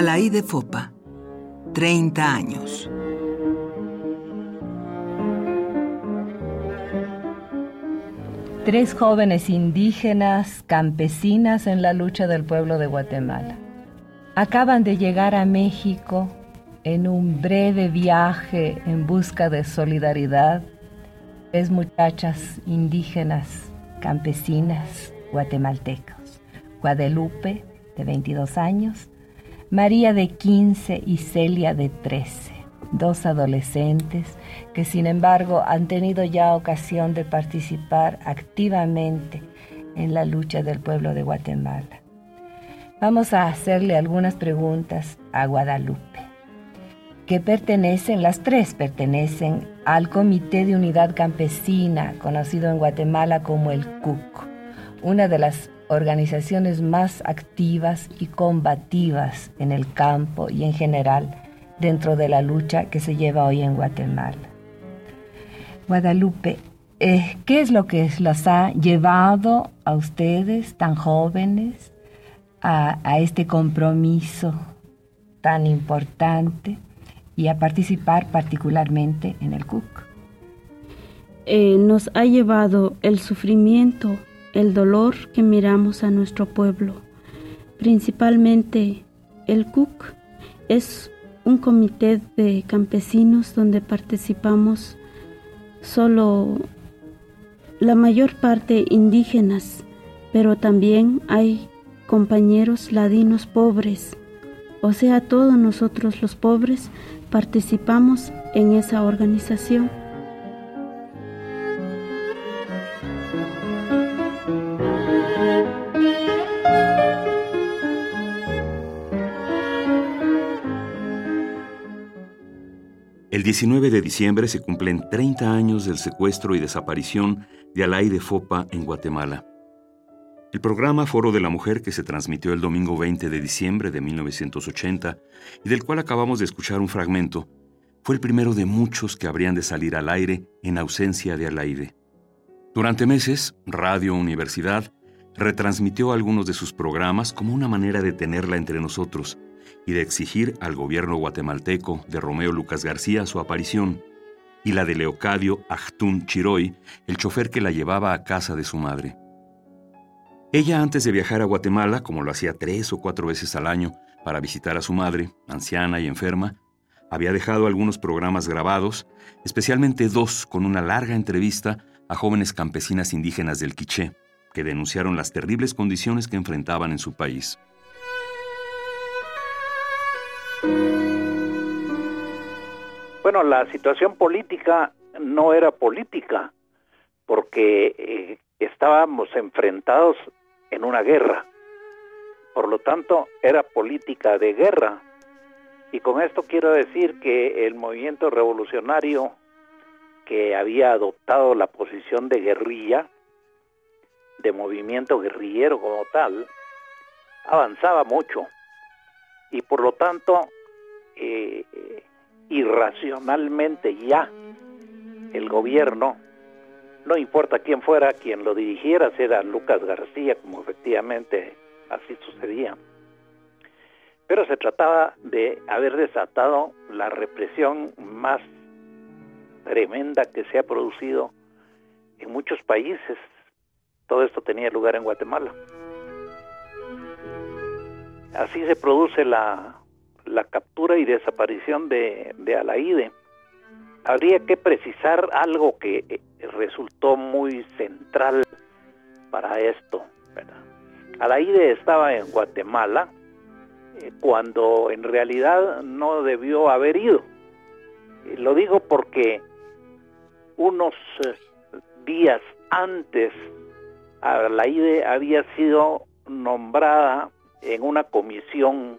Alaide Fopa, 30 años. Tres jóvenes indígenas campesinas en la lucha del pueblo de Guatemala. Acaban de llegar a México en un breve viaje en busca de solidaridad. Es muchachas indígenas, campesinas, guatemaltecos. Guadalupe, de 22 años, María de 15 y Celia de 13, dos adolescentes que sin embargo han tenido ya ocasión de participar activamente en la lucha del pueblo de Guatemala. Vamos a hacerle algunas preguntas a Guadalupe, que pertenecen, las tres pertenecen al Comité de Unidad Campesina, conocido en Guatemala como el CUC, una de las organizaciones más activas y combativas en el campo y en general dentro de la lucha que se lleva hoy en Guatemala. Guadalupe, eh, ¿qué es lo que las ha llevado a ustedes tan jóvenes a, este compromiso tan importante y a participar particularmente en el CUC? Eh, nos ha llevado el sufrimiento el dolor que miramos a nuestro pueblo. Principalmente el CUC es un comité de campesinos donde participamos solo la mayor parte indígenas, pero también hay compañeros ladinos pobres. O sea, todos nosotros los pobres participamos en esa organización. 19 de diciembre se cumplen 30 años del secuestro y desaparición de Alay de Fopa en Guatemala. El programa Foro de la Mujer que se transmitió el domingo 20 de diciembre de 1980 y del cual acabamos de escuchar un fragmento, fue el primero de muchos que habrían de salir al aire en ausencia de Alaide. Durante meses, Radio Universidad retransmitió algunos de sus programas como una manera de tenerla entre nosotros y de exigir al gobierno guatemalteco de Romeo Lucas García su aparición, y la de Leocadio Achtun Chiroy, el chofer que la llevaba a casa de su madre. Ella, antes de viajar a Guatemala, como lo hacía tres o cuatro veces al año para visitar a su madre, anciana y enferma, había dejado algunos programas grabados, especialmente dos con una larga entrevista a jóvenes campesinas indígenas del Quiché, que denunciaron las terribles condiciones que enfrentaban en su país. Bueno, la situación política no era política, porque eh, estábamos enfrentados en una guerra. Por lo tanto, era política de guerra. Y con esto quiero decir que el movimiento revolucionario que había adoptado la posición de guerrilla, de movimiento guerrillero como tal, avanzaba mucho. Y por lo tanto, eh, irracionalmente ya el gobierno, no importa quién fuera quien lo dirigiera, si Lucas García, como efectivamente así sucedía. Pero se trataba de haber desatado la represión más tremenda que se ha producido en muchos países. Todo esto tenía lugar en Guatemala. Así se produce la la captura y desaparición de, de Alaide. Habría que precisar algo que eh, resultó muy central para esto. Alaide estaba en Guatemala eh, cuando en realidad no debió haber ido. lo digo porque unos eh, días antes Alaide había sido nombrada en una comisión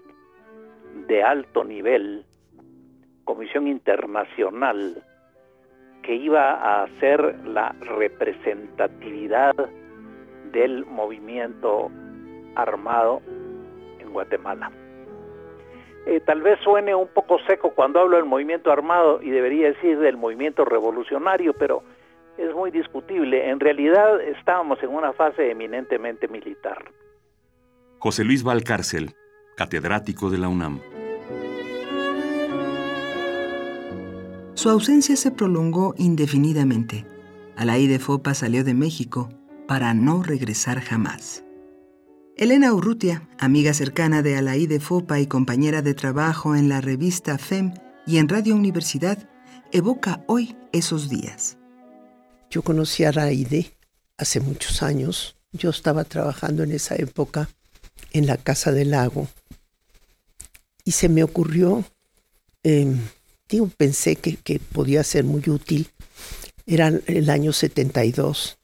de alto nivel, comisión internacional, que iba a hacer la representatividad del movimiento armado en Guatemala. Eh, tal vez suene un poco seco cuando hablo del movimiento armado y debería decir del movimiento revolucionario, pero es muy discutible. En realidad estábamos en una fase eminentemente militar. José Luis Valcárcel, catedrático de la UNAM. Su ausencia se prolongó indefinidamente. Alaide Fopa salió de México para no regresar jamás. Elena Urrutia, amiga cercana de Alaide Fopa y compañera de trabajo en la revista FEM y en Radio Universidad, evoca hoy esos días. Yo conocí a Alaide hace muchos años. Yo estaba trabajando en esa época en la Casa del Lago y se me ocurrió, em, digo, pensé que, que podía ser muy útil. Era el año 72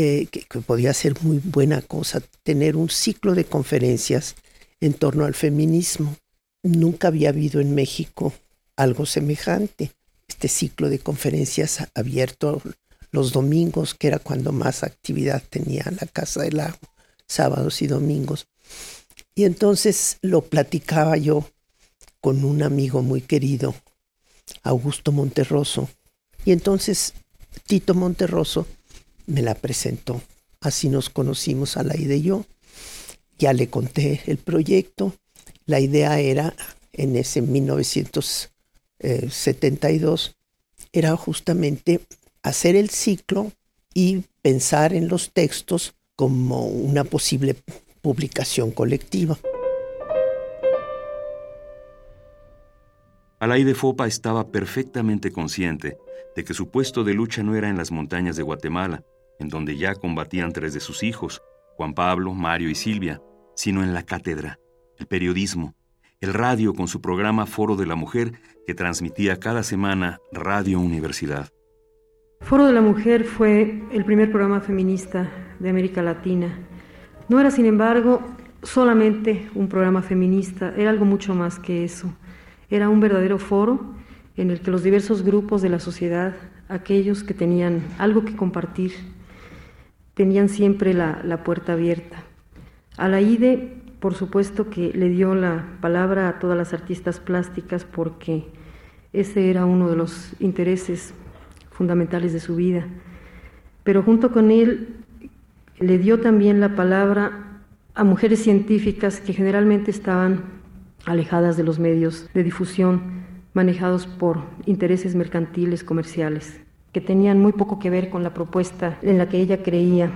eh, que, podía ser muy buena cosa tener un ciclo de conferencias en torno al feminismo. Nunca había habido en México algo semejante. Este ciclo de conferencias abierto los domingos, que era cuando más actividad tenía la Casa del Lago, sábados y domingos. Y entonces lo platicaba yo con un amigo muy querido, Augusto Monterroso. Y entonces Tito Monterroso me la presentó. Así nos conocimos a la idea y yo. Ya le conté el proyecto. La idea era, en ese 1972, era justamente hacer el ciclo y pensar en los textos como una posible publicación colectiva. Alaide Fopa estaba perfectamente consciente de que su puesto de lucha no era en las montañas de Guatemala, en donde ya combatían tres de sus hijos, Juan Pablo, Mario y Silvia, sino en la cátedra, el periodismo, el radio con su programa Foro de la Mujer que transmitía cada semana Radio Universidad. Foro de la Mujer fue el primer programa feminista de América Latina. No era, sin embargo, solamente un programa feminista, era algo mucho más que eso. Era un verdadero foro en el que los diversos grupos de la sociedad, aquellos que tenían algo que compartir, tenían siempre la, puerta abierta. A la IDE, por supuesto que le dio la palabra a todas las artistas plásticas porque ese era uno de los intereses fundamentales de su vida. Pero junto con él le dio también la palabra a mujeres científicas que generalmente estaban alejadas de los medios de difusión manejados por intereses mercantiles comerciales que tenían muy poco que ver con la propuesta en la que ella creía.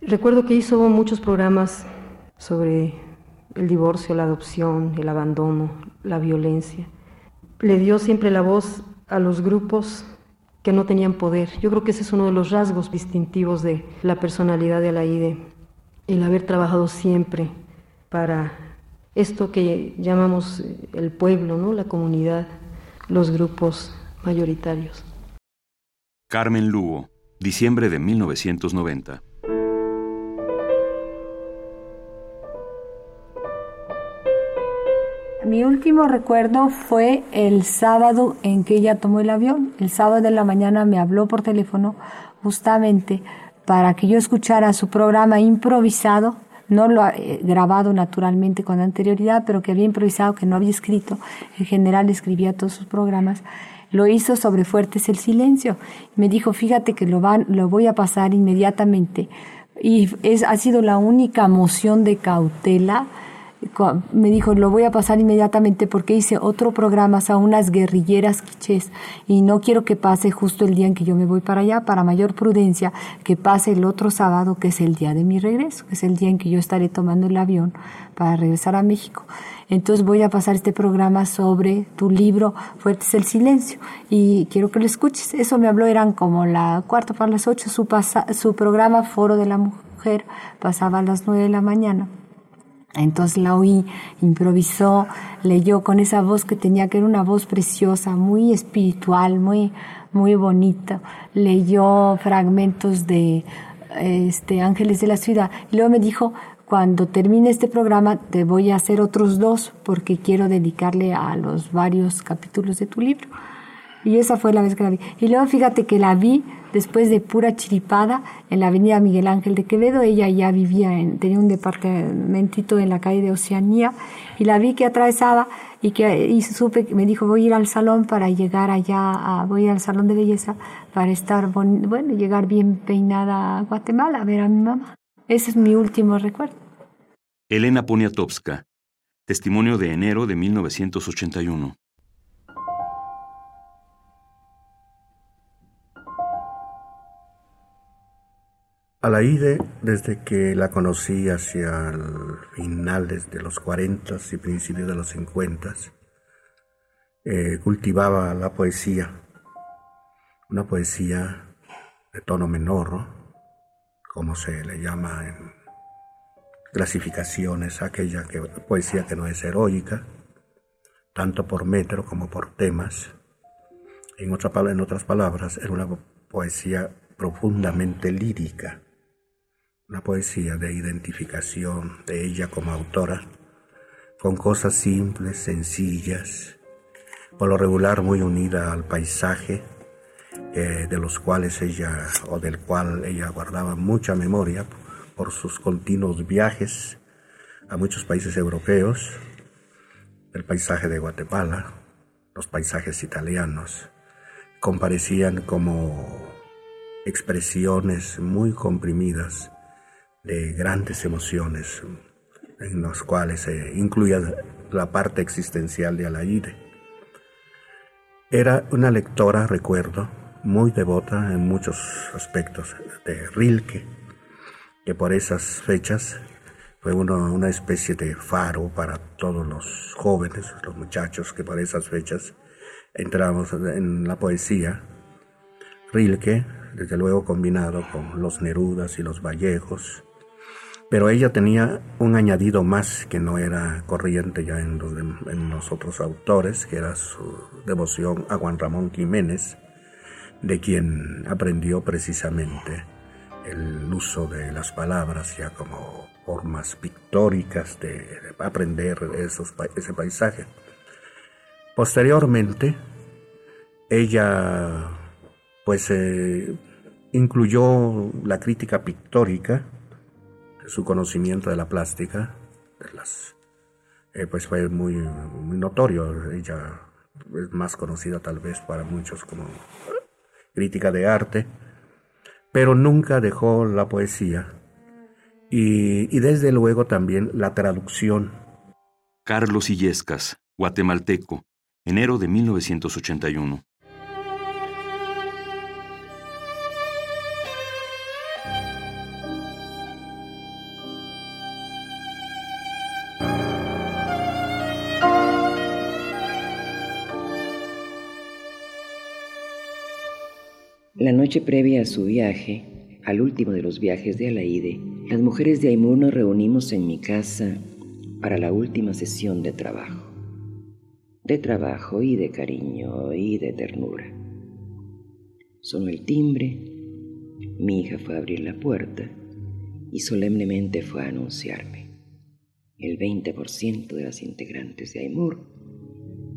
Recuerdo que hizo muchos programas sobre el divorcio, la adopción, el abandono, la violencia. Le dio siempre la voz a los grupos que no tenían poder. Yo creo que ese es uno de los rasgos distintivos de la personalidad de Alaide, el haber trabajado siempre para esto que llamamos el pueblo, ¿no? la comunidad, los grupos mayoritarios. Carmen Lugo, diciembre de 1990. Mi último recuerdo fue el sábado en que ella tomó el avión. El sábado de la mañana me habló por teléfono justamente para que yo escuchara su programa improvisado, no lo ha eh, grabado naturalmente con anterioridad, pero que había improvisado, que no había escrito. En general escribía todos sus programas lo hizo sobre Fuertes el Silencio. Me dijo, fíjate que lo, van, lo voy a pasar inmediatamente. Y es, ha sido la única moción de cautela. Me dijo, lo voy a pasar inmediatamente porque hice otro programa a unas guerrilleras quichés y no quiero que pase justo el día en que yo me voy para allá, para mayor prudencia, que pase el otro sábado, que es el día de mi regreso, que es el día en que yo estaré tomando el avión para regresar a México. Entonces voy a pasar este programa sobre tu libro Fuertes el Silencio y quiero que lo escuches. Eso me habló, eran como la cuarta para las ocho, su, su programa Foro de la Mujer pasaba a las nueve de la mañana. Entonces la oí, improvisó, leyó con esa voz que tenía, que era una voz preciosa, muy espiritual, muy, muy bonita. Leyó fragmentos de este, Ángeles de la Ciudad. Y luego me dijo, cuando termine este programa te voy a hacer otros dos porque quiero dedicarle a los varios capítulos de tu libro. Y esa fue la vez que la vi. Y luego fíjate que la vi después de pura chiripada en la avenida Miguel Ángel de Quevedo. Ella ya vivía, en, tenía un departamentito en la calle de Oceanía y la vi que atravesaba y que y supe, me dijo voy a ir al salón para llegar allá, a, voy al salón de belleza para estar, bueno, llegar bien peinada a Guatemala a ver a mi mamá. Ese es mi último recuerdo. Elena Poniatowska, Testimonio de enero de 1981. Alaide, desde que la conocí hacia finales de los 40 y principios de los 50, eh, cultivaba la poesía, una poesía de tono menor, como se le llama en clasificaciones, aquella que, poesía que no es heroica, tanto por metro como por temas. En, otra, en otras palabras, era una poesía profundamente lírica una poesía de identificación de ella como autora, con cosas simples, sencillas, por lo regular muy unida al paisaje, eh, de los cuales ella, o del cual ella guardaba mucha memoria por sus continuos viajes a muchos países europeos, el paisaje de Guatemala, los paisajes italianos, comparecían como expresiones muy comprimidas de grandes emociones en las cuales se incluía la parte existencial de Alaide. Era una lectora, recuerdo, muy devota en muchos aspectos de Rilke, que por esas fechas fue una especie de faro para todos los jóvenes, los muchachos que por esas fechas entramos en la poesía. Rilke, desde luego combinado con los Nerudas y los Vallejos, pero ella tenía un añadido más que no era corriente ya en los, otros autores, que era su devoción a Juan Ramón Jiménez, de quien aprendió precisamente el uso de las palabras ya como formas pictóricas de aprender esos, ese paisaje. Posteriormente, ella pues eh, incluyó la crítica pictórica su conocimiento de la plástica, las, eh, pues fue muy, notorio. Ella es más conocida tal vez para muchos como crítica de arte, pero nunca dejó la poesía y, y desde luego también la traducción. Carlos Illescas, guatemalteco, enero de 1981. Noche previa a su viaje, al último de los viajes de Alaide, las mujeres de Aymur nos reunimos en mi casa para la última sesión de trabajo. De trabajo y de cariño y de ternura. Sonó el timbre, mi hija fue a abrir la puerta y solemnemente fue a anunciarme. El 20% de las integrantes de Aymur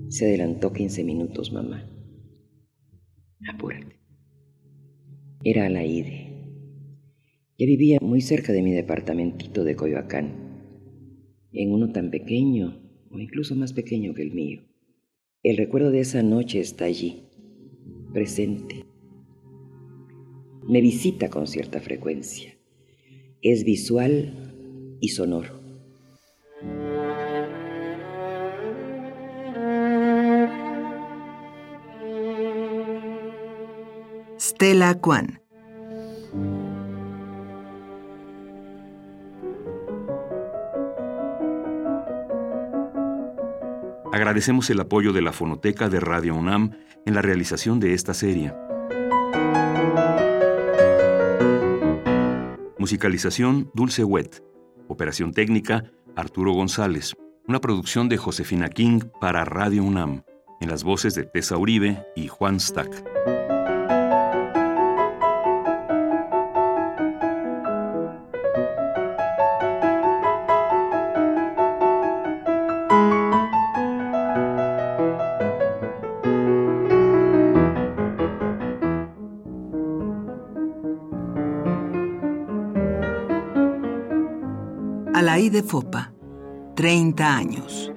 se adelantó 15 minutos, mamá. Apúrate. Era Alaide. Ya vivía muy cerca de mi departamentito de Coyoacán, en uno tan pequeño o incluso más pequeño que el mío. El recuerdo de esa noche está allí, presente. Me visita con cierta frecuencia. Es visual y sonoro. Stella Kwan. Agradecemos el apoyo de la Fonoteca de Radio UNAM en la realización de esta serie. Musicalización Dulce Wet. Operación técnica Arturo González. Una producción de Josefina King para Radio UNAM. En las voces de Tessa Uribe y Juan Stack. De Fopa, 30 años.